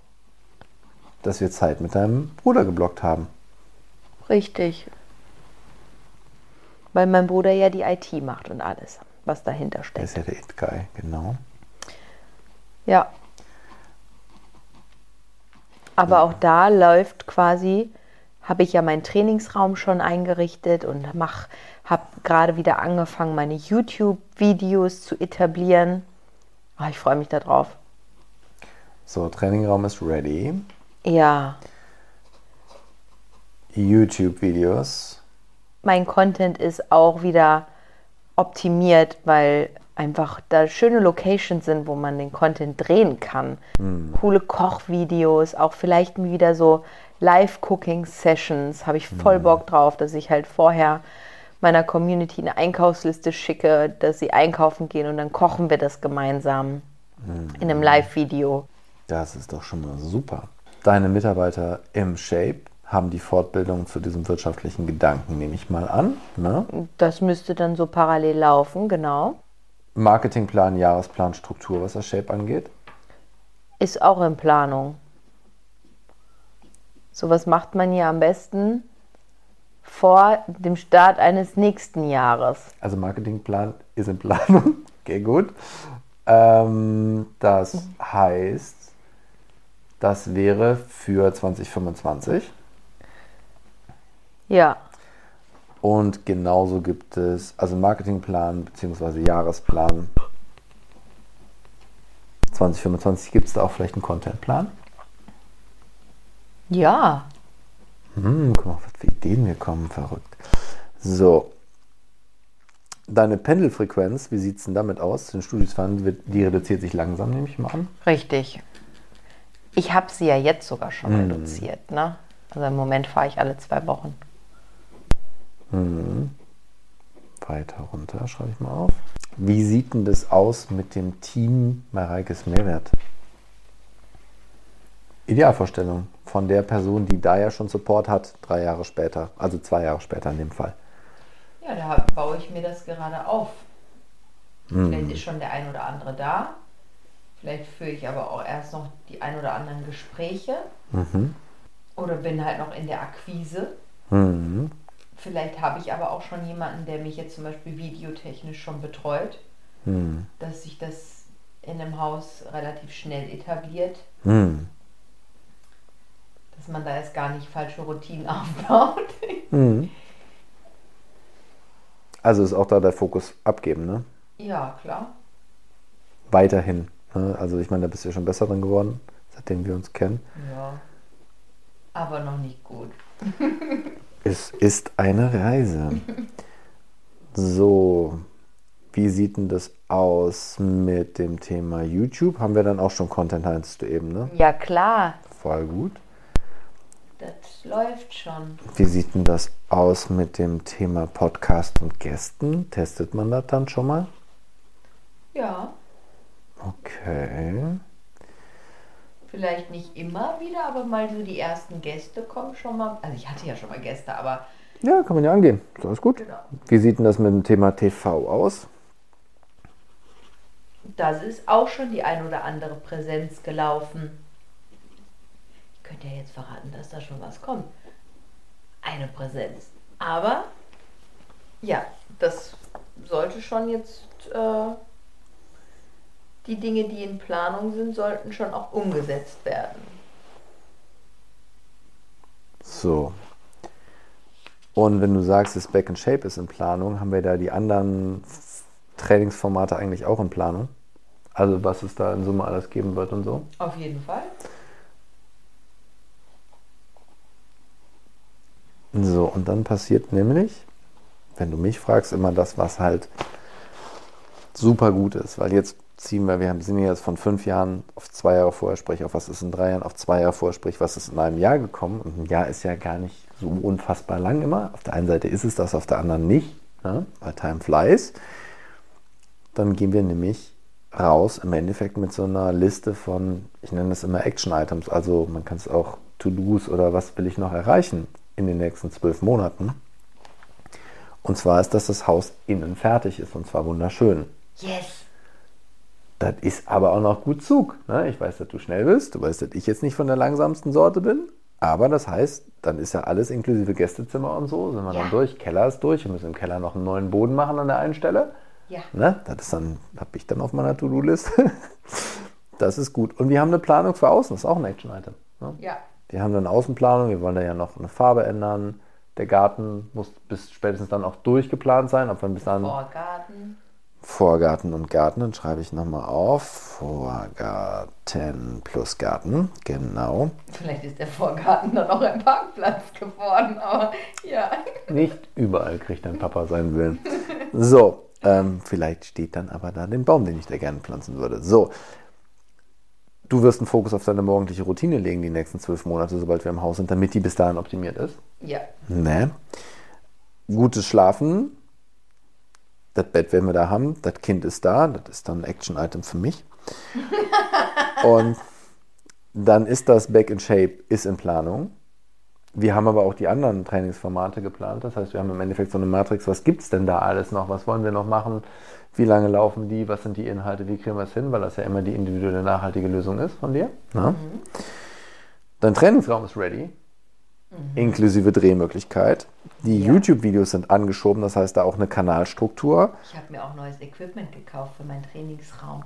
dass wir Zeit mit deinem Bruder geblockt haben. Richtig. Weil mein Bruder ja die IT macht und alles, was dahinter steckt. ist ja der It-Guy, genau. Ja. Aber auch da läuft quasi, habe ich ja meinen Trainingsraum schon eingerichtet und mach, habe gerade wieder angefangen, meine YouTube-Videos zu etablieren. Ah, ich freue mich darauf. So, Trainingraum ist ready. Ja, YouTube-Videos. mein Content ist auch wieder optimiert, weil einfach da schöne Locations sind, wo man den Content drehen kann. Coole Kochvideos, auch vielleicht wieder so Live-Cooking-Sessions. Habe ich voll Bock drauf, dass ich halt vorher meiner Community eine Einkaufsliste schicke, dass sie einkaufen gehen und dann kochen wir das gemeinsam in einem Live-Video. Das ist doch schon mal super. Deine Mitarbeiter im Shape haben die Fortbildung zu diesem wirtschaftlichen Gedanken, nehme ich mal an. Ne? Das müsste dann so parallel laufen, genau. Marketingplan, Jahresplan, Struktur, was das Shape angeht. Ist auch in Planung. Sowas macht man ja am besten vor dem Start eines nächsten Jahres. Also Marketingplan ist in Planung. Okay, gut. Ähm, das heißt, das wäre für 2025. Ja, Und genauso gibt es, also Marketingplan bzw. Jahresplan 2025 gibt es da auch vielleicht einen Contentplan. ja. Hm, guck mal, was für Ideen mir kommen, verrückt. So. Deine Pendelfrequenz, wie sieht es denn damit aus? Den Studios fahren, wird- die reduziert sich langsam, nehme ich mal an. Richtig. Ich habe sie ja jetzt sogar schon reduziert. Ne? Also im Moment fahre ich alle zwei Wochen. Weiter runter, schreibe ich mal auf. Wie sieht denn das aus mit dem Team Mareikes Mehrwert? Idealvorstellung von der Person, die da ja schon Support hat, drei Jahre später, also zwei Jahre später in dem Fall. Ja, da baue ich mir das gerade auf. Vielleicht ist schon der ein oder andere da. Vielleicht führe ich aber auch erst noch die ein oder anderen Gespräche. Oder bin halt noch in der Akquise. Mhm. Vielleicht habe ich aber auch schon jemanden, der mich jetzt zum Beispiel videotechnisch schon betreut, Mhm. dass sich das in einem Haus relativ schnell etabliert, Mhm. dass man da jetzt gar nicht falsche Routinen aufbaut. Mhm. Also ist auch da der Fokus abgeben, ne? ja, klar. Weiterhin. Ne? Also ich meine, da bist du ja schon besser drin geworden, seitdem wir uns kennen. Ja. Aber noch nicht gut. Es ist eine Reise. So, wie sieht denn das aus mit dem Thema YouTube? Haben wir dann auch schon Content, meinst du eben, ne? Ja, klar. Voll gut. Das läuft schon. Wie sieht denn das aus mit dem Thema Podcast und Gästen? Testet man das dann schon mal? Ja. Okay. Vielleicht nicht immer wieder, aber mal so die ersten Gäste kommen schon mal. Also ich hatte ja schon mal Gäste, aber Ja, kann man ja angehen. Ist alles gut. Genau. Wie sieht denn das mit dem Thema TV aus? das ist auch schon die ein oder andere Präsenz gelaufen. Ich könnte ja jetzt verraten, dass da schon was kommt. keine Präsenz. Aber ja, das sollte schon jetzt äh, die Dinge, die in Planung sind, sollten schon auch umgesetzt werden. So. Und wenn du sagst, das Back in Shape ist in Planung, haben wir da die anderen Trainingsformate eigentlich auch in Planung? Also was es da in Summe alles geben wird und so? Auf jeden Fall. So, und dann passiert nämlich, wenn du mich fragst, immer das, was halt super gut ist. Weil jetzt ziehen wir, wir sind jetzt von fünf Jahren auf zwei Jahre vorher, sprich auf was ist in drei Jahren, auf zwei Jahre vorher, sprich was ist in einem Jahr gekommen. Und ein Jahr ist ja gar nicht so unfassbar lang immer. Auf der einen Seite ist es das, auf der anderen nicht, ne? weil Time flies. Dann gehen wir nämlich raus im Endeffekt mit so einer Liste von, ich nenne das immer Action-Items, also man kann es auch To-Dos oder was will ich noch erreichen in den nächsten zwölf Monaten. Und zwar ist, dass das Haus innen fertig ist und zwar wunderschön. Yes! Das ist aber auch noch gut Zug. Ne? Ich weiß, dass du schnell bist, du weißt, dass ich jetzt nicht von der langsamsten Sorte bin, aber das heißt, dann ist ja alles inklusive Gästezimmer und so, sind wir Ja. dann durch, Keller ist durch, wir müssen im Keller noch einen neuen Boden machen an der einen Stelle. Ja. Ne? Das ist dann, habe ich dann auf meiner To-Do-Liste. das ist gut. Und wir haben eine Planung für außen, das ist auch ein Action-Item. Ne? Ja. Wir haben eine Außenplanung, wir wollen da ja noch eine Farbe ändern. Der Garten muss bis spätestens dann auch durchgeplant sein, ob wir bis dann Vorgarten. Vorgarten und Garten, dann schreibe ich nochmal auf. Vorgarten plus Garten, genau. Vielleicht ist der Vorgarten dann auch ein Parkplatz geworden, aber ja. Nicht überall kriegt dein Papa seinen Willen. So, ähm, vielleicht steht dann aber da den Baum, den ich da gerne pflanzen würde. So, du wirst einen Fokus auf deine morgendliche Routine legen, die nächsten zwölf Monate, sobald wir im Haus sind, damit die bis dahin optimiert ist. Ja. Ne? Gutes Schlafen. Das Bett werden wir da haben. Das Kind ist da. Das ist dann ein Action-Item für mich. Und dann ist das Back in Shape, ist in Planung. Wir haben aber auch die anderen Trainingsformate geplant. Das heißt, wir haben im Endeffekt so eine Matrix. Was gibt es denn da alles noch? Was wollen wir noch machen? Wie lange laufen die? Was sind die Inhalte? Wie kriegen wir es hin? Weil das ja immer die individuelle nachhaltige Lösung ist von dir. Na? Dein Trainingsraum ist ready inklusive Drehmöglichkeit. Die Ja. YouTube-Videos sind angeschoben, das heißt da auch eine Kanalstruktur. Ich habe mir auch neues Equipment gekauft für meinen Trainingsraum.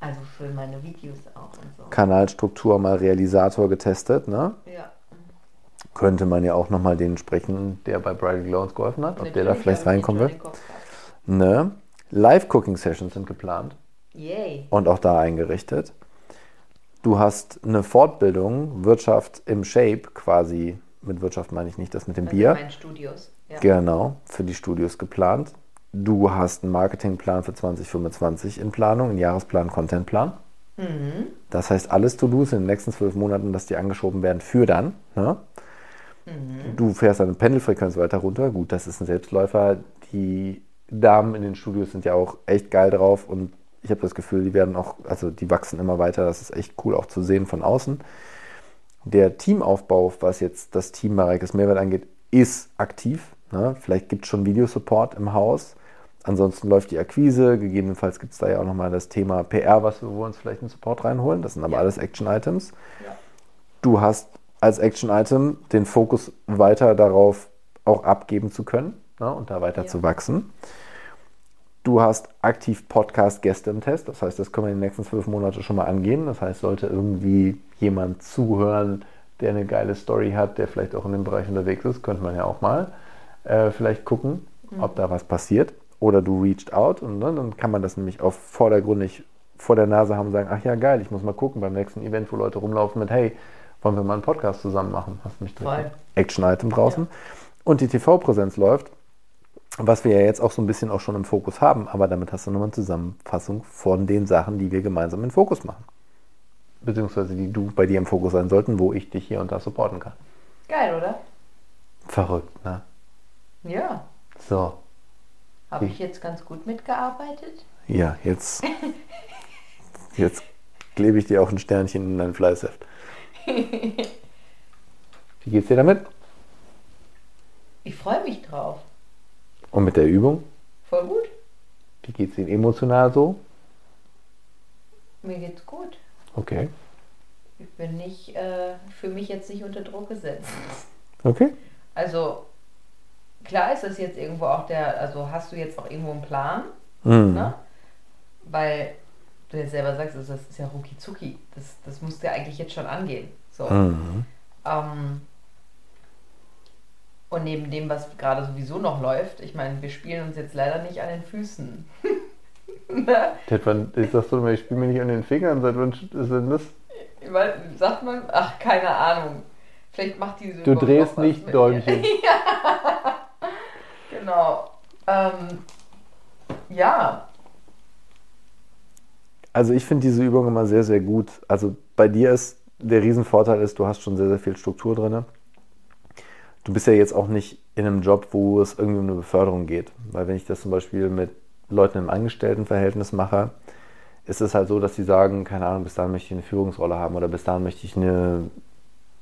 Also für meine Videos auch und so. Kanalstruktur mal Realisator getestet. Ne? Ja. Könnte man ja auch nochmal den sprechen, der bei Bridal Glow uns geholfen hat, ob der da Natürlich vielleicht reinkommen will. Ne? Live-Cooking-Sessions sind geplant Yay. und auch da eingerichtet. Du hast eine Fortbildung, Wirtschaft im Shape quasi, mit Wirtschaft meine ich nicht das mit dem Also Bier. in meinen Studios. Ja. Genau, für die Studios geplant. Du hast einen Marketingplan für 2025 in Planung, einen Jahresplan, Contentplan. Mhm. Das heißt, alles To-Dos in den nächsten zwölf Monaten, dass die angeschoben werden für dann. Ne? Mhm. Du fährst deine Pendelfrequenz weiter runter. Gut, das ist ein Selbstläufer. Die Damen in den Studios sind ja auch echt geil drauf und ich habe das Gefühl, die werden auch, also die wachsen immer weiter. Das ist echt cool auch zu sehen von außen. Der Teamaufbau, was jetzt das Team Mareikes Mehrwert angeht, ist aktiv. Ne? Vielleicht gibt es schon Videosupport im Haus. Ansonsten läuft die Akquise. Gegebenenfalls gibt es da ja auch nochmal das Thema PR, was wir, wo wir uns vielleicht einen Support reinholen. Das sind aber Ja. alles Action-Items. Ja. Du hast als Action-Item den Fokus weiter darauf auch abgeben zu können ne? und da weiter Ja. zu wachsen. Du hast aktiv Podcast-Gäste im Test. Das heißt, das können wir in den nächsten zwölf Monate schon mal angehen. Das heißt, sollte irgendwie jemand zuhören, der eine geile Story hat, der vielleicht auch in dem Bereich unterwegs ist, könnte man ja auch mal äh, vielleicht gucken, ob da was passiert. Oder du reached out und ne, dann kann man das nämlich auch vordergründig vor der Nase haben und sagen, ach ja, geil, ich muss mal gucken beim nächsten Event, wo Leute rumlaufen mit, hey, wollen wir mal einen Podcast zusammen machen? Hast du mich Voll. Action-Item draußen. Und die TV-Präsenz läuft, was wir ja jetzt auch so ein bisschen auch schon im Fokus haben, aber damit hast du nochmal eine Zusammenfassung von den Sachen, die wir gemeinsam im Fokus machen. Beziehungsweise die du bei dir im Fokus sein sollten, wo ich dich hier und da supporten kann. Geil, oder? Verrückt, ne? Ja. So, Habe ich jetzt ganz gut mitgearbeitet? ja, jetzt, jetzt klebe ich dir auch ein Sternchen in dein Fleißheft. Wie geht's dir damit? Ich freue mich drauf. Und mit der Übung? Voll gut. Wie geht's Ihnen emotional so? Mir geht's gut. Okay. Ich bin nicht, äh, für mich jetzt nicht unter Druck gesetzt. Okay. Also klar ist das jetzt irgendwo auch der, also hast du jetzt auch irgendwo einen Plan, Mhm. ne? Weil du jetzt selber sagst, also das ist ja rucki zucki. Das, das musst du ja eigentlich jetzt schon angehen. So. Mhm. Ähm, und neben dem, was gerade sowieso noch läuft, ich meine, wir spielen uns jetzt leider nicht an den Füßen. Ne? Seit wann, ich sag so, ich spiele mir nicht an den Fingern, seit wann ist denn das? Sagt man? Ach, keine Ahnung. Vielleicht macht diese Du drehst nicht Däumchen. ja. Genau. Ähm, ja. Also ich finde diese Übung immer sehr, sehr gut. Also bei dir ist der Riesenvorteil ist, du hast schon sehr, sehr viel Struktur drin. Du bist ja jetzt auch nicht in einem Job, wo es irgendwie um eine Beförderung geht. Weil wenn ich das zum Beispiel mit Leuten im Angestelltenverhältnis mache, ist es halt so, dass sie sagen, keine Ahnung, bis dahin möchte ich eine Führungsrolle haben oder bis dahin möchte ich eine,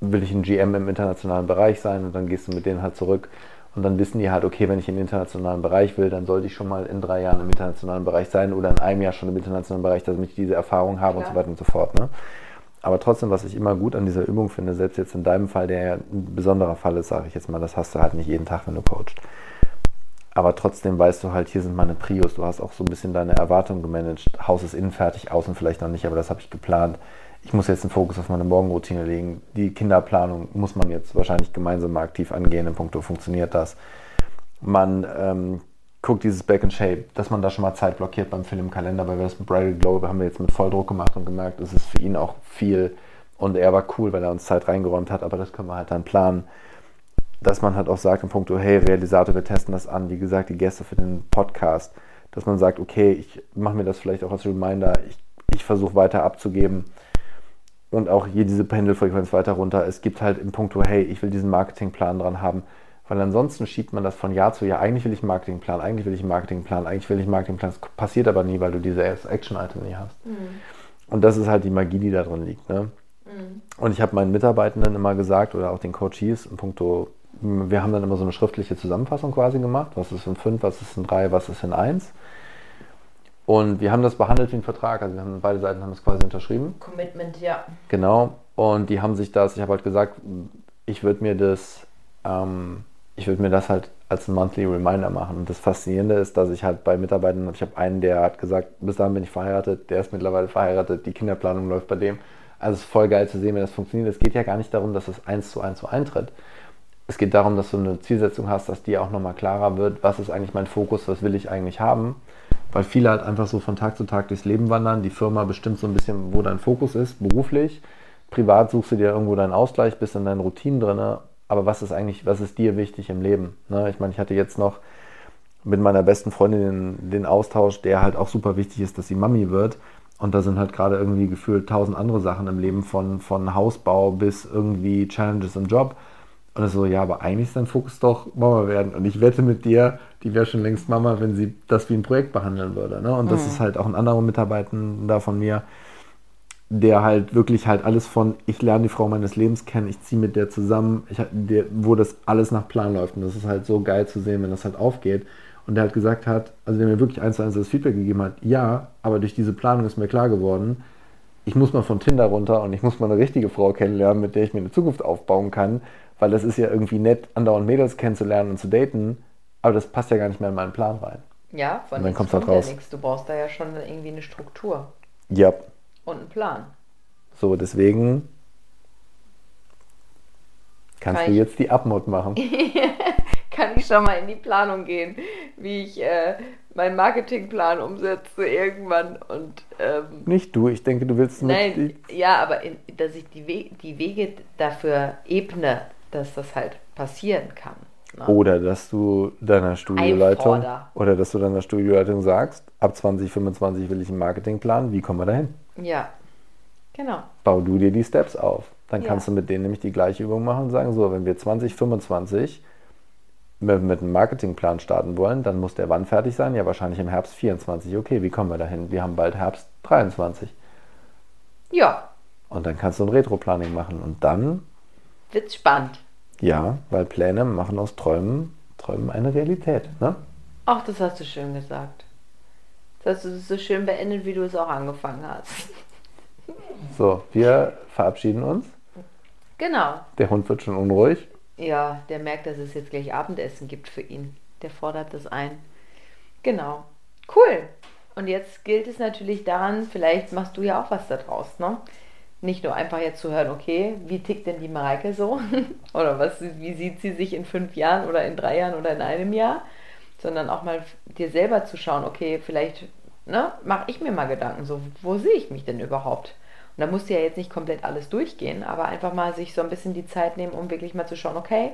will ich ein GM im internationalen Bereich sein und dann gehst du mit denen halt zurück und dann wissen die halt, okay, wenn ich den internationalen Bereich will, dann sollte ich schon mal in drei Jahren im internationalen Bereich sein oder in einem Jahr schon im internationalen Bereich, damit ich diese Erfahrung habe und Klar. so weiter und so fort. Ne? Aber trotzdem, was ich immer gut an dieser Übung finde, selbst jetzt in deinem Fall, der ja ein besonderer Fall ist, sage ich jetzt mal, das hast du halt nicht jeden Tag, wenn du coachst. Aber trotzdem weißt du halt, hier sind meine Prios. Du hast auch so ein bisschen deine Erwartungen gemanagt. Haus ist innen fertig, außen vielleicht noch nicht, aber das habe ich geplant. Ich muss jetzt den Fokus auf meine Morgenroutine legen. Die Kinderplanung muss man jetzt wahrscheinlich gemeinsam aktiv angehen. Im Punkto funktioniert das. Man ähm, guckt dieses Back and Shape, dass man da schon mal Zeit blockiert beim Filmkalender, weil wir das mit Bridal Glow haben wir jetzt mit Volldruck gemacht und gemerkt, es ist für ihn auch viel. Und er war cool, weil er uns Zeit reingeräumt hat, aber das können wir halt dann planen dass man halt auch sagt im Punkt, hey, Realisator, wir testen das an, wie gesagt, die Gäste für den Podcast, dass man sagt, okay, ich mache mir das vielleicht auch als Reminder, ich, ich versuche weiter abzugeben und auch hier diese Pendelfrequenz weiter runter. Es gibt halt im Punkt, hey, ich will diesen Marketingplan dran haben, weil ansonsten schiebt man das von Jahr zu Jahr. Eigentlich will ich einen Marketingplan, eigentlich will ich einen Marketingplan, eigentlich will ich einen Marketingplan. Das passiert aber nie, weil du diese Action-Item nie hast. Und das ist halt die Magie, die da drin liegt. Ne? Und ich habe meinen Mitarbeitenden immer gesagt oder auch den Coaches im Punkto, wir haben dann immer so eine schriftliche Zusammenfassung quasi gemacht. Was ist in 5, was ist in 3, was ist in 1. Und wir haben das behandelt wie ein Vertrag. Also wir haben beide Seiten haben es quasi unterschrieben. Commitment, ja. Genau. Und die haben sich das, ich habe halt gesagt, ich würde mir das, ähm, ich würde mir das halt als ein Monthly Reminder machen. Und das Faszinierende ist, dass ich halt bei Mitarbeitern, ich habe einen, der hat gesagt, bis dahin bin ich verheiratet, der ist mittlerweile verheiratet, die Kinderplanung läuft bei dem. Also es ist voll geil zu sehen, wenn das funktioniert. Es geht ja gar nicht darum, dass es eins zu eins so eintritt. Es geht darum, dass du eine Zielsetzung hast, dass dir auch nochmal klarer wird, was ist eigentlich mein Fokus, was will ich eigentlich haben. Weil viele halt einfach so von Tag zu Tag durchs Leben wandern. Die Firma bestimmt so ein bisschen, wo dein Fokus ist, beruflich. Privat suchst du dir irgendwo deinen Ausgleich, bist in deinen Routinen drin. Aber was ist eigentlich, was ist dir wichtig im Leben? Ne? Ich meine, ich hatte jetzt noch mit meiner besten Freundin den, den Austausch, der halt auch super wichtig ist, dass sie Mami wird. Und da sind halt gerade irgendwie gefühlt tausend andere Sachen im Leben, von, von Hausbau bis irgendwie Challenges im Job. Und es so, ja, aber eigentlich ist dein Fokus doch Mama werden. Und ich wette mit dir, die wäre schon längst Mama, wenn sie das wie ein Projekt behandeln würde. Ne? Und das ist halt auch ein anderer Mitarbeitender von mir, der halt wirklich halt alles von, ich lerne die Frau meines Lebens kennen, ich ziehe mit der zusammen, ich, der, wo das alles nach Plan läuft. Und das ist halt so geil zu sehen, wenn das halt aufgeht. Und der halt gesagt hat, also der mir wirklich eins zu eins das Feedback gegeben hat, ja, aber durch diese Planung ist mir klar geworden, ich muss mal von Tinder runter und ich muss mal eine richtige Frau kennenlernen, mit der ich mir eine Zukunft aufbauen kann, weil das ist ja irgendwie nett, andauernd Mädels kennenzulernen und zu daten, aber das passt ja gar nicht mehr in meinen Plan rein. Ja, von Und dann nichts kommt's halt raus. nichts. Du brauchst da ja schon irgendwie eine Struktur Ja, und einen Plan. so deswegen kannst Kann du jetzt die Abmod machen. Kann ich schon mal in die Planung gehen, wie ich äh, meinen Marketingplan umsetze irgendwann und ähm, Nicht du, ich denke, du willst mit Nein, ja, aber in, dass ich die, We die Wege dafür ebne, dass das halt passieren kann. Ne? Oder dass du deiner Studioleitung oder dass du deiner Studioleitung sagst, ab 2025 will ich einen Marketingplan, wie kommen wir dahin? Ja, genau. Bau du dir die Steps auf. Dann Ja. kannst du mit denen nämlich die gleiche Übung machen und sagen, so, wenn wir 2025 mit, mit einem Marketingplan starten wollen, dann muss der wann fertig sein? Ja, wahrscheinlich im Herbst 24. Okay, wie kommen wir dahin? Wir haben bald Herbst 23. Ja, Und dann kannst du ein Retro-Planning machen. Und dann, wird's spannend. ja, weil Pläne machen aus Träumen, Träumen eine Realität. Ne? Ach, das hast du schön gesagt. Das hast du so schön beendet, wie du es auch angefangen hast. So, wir verabschieden uns. Genau. Der Hund wird schon unruhig. Ja, der merkt, dass es jetzt gleich Abendessen gibt für ihn. Der fordert das ein. Genau. Cool. Und jetzt gilt es natürlich daran, vielleicht machst du ja auch was da draus, ne? Nicht nur einfach jetzt zu hören, okay, wie tickt denn die Mareike so? oder was, wie sieht sie sich in fünf Jahren oder in drei Jahren oder in einem Jahr? Sondern auch mal dir selber zu schauen, okay, vielleicht ne, mache ich mir mal Gedanken, so, wo sehe ich mich denn überhaupt? Und da musst du ja jetzt nicht komplett alles durchgehen, aber einfach mal sich so ein bisschen die Zeit nehmen, um wirklich mal zu schauen, okay,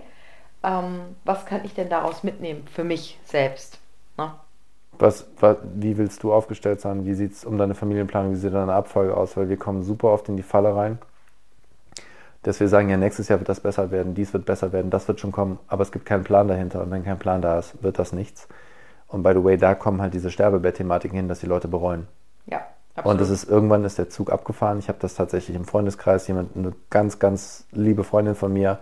ähm, was kann ich denn daraus mitnehmen für mich selbst? Ne? Was, was, wie willst du aufgestellt sein? Wie sieht es um deine Familienplanung, wie sieht deine Abfolge aus? Weil wir kommen super oft in die Falle rein, dass wir sagen, ja, nächstes Jahr wird das besser werden, dies wird besser werden, das wird schon kommen, aber es gibt keinen Plan dahinter und wenn kein Plan da ist, wird das nichts. Und by the way, da kommen halt diese Sterbebett-Thematiken hin, dass die Leute bereuen. Ja. Absolut. Und das ist irgendwann ist der Zug abgefahren. Ich habe das tatsächlich im Freundeskreis, jemand, eine ganz, ganz liebe Freundin von mir,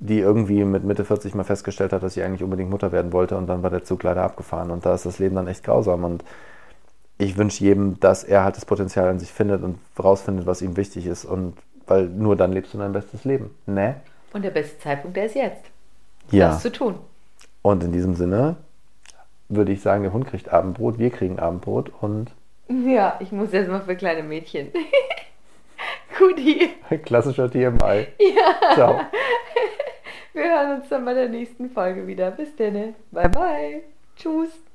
die irgendwie mit Mitte 40 mal festgestellt hat, dass sie eigentlich unbedingt Mutter werden wollte und dann war der Zug leider abgefahren und da ist das Leben dann echt grausam und ich wünsche jedem, dass er halt das Potenzial an sich findet und rausfindet, was ihm wichtig ist und weil nur dann lebst du dein bestes Leben, ne? Und der beste Zeitpunkt, der ist jetzt. Ja. Das zu tun. Und in diesem Sinne würde ich sagen, der Hund kriegt Abendbrot, wir kriegen Abendbrot und ja, ich muss jetzt mal für kleine Mädchen. Guti. Klassischer TMI. Ja. Ciao. Wir hören uns dann bei der nächsten Folge wieder. Bis dann. Bye bye. Tschüss.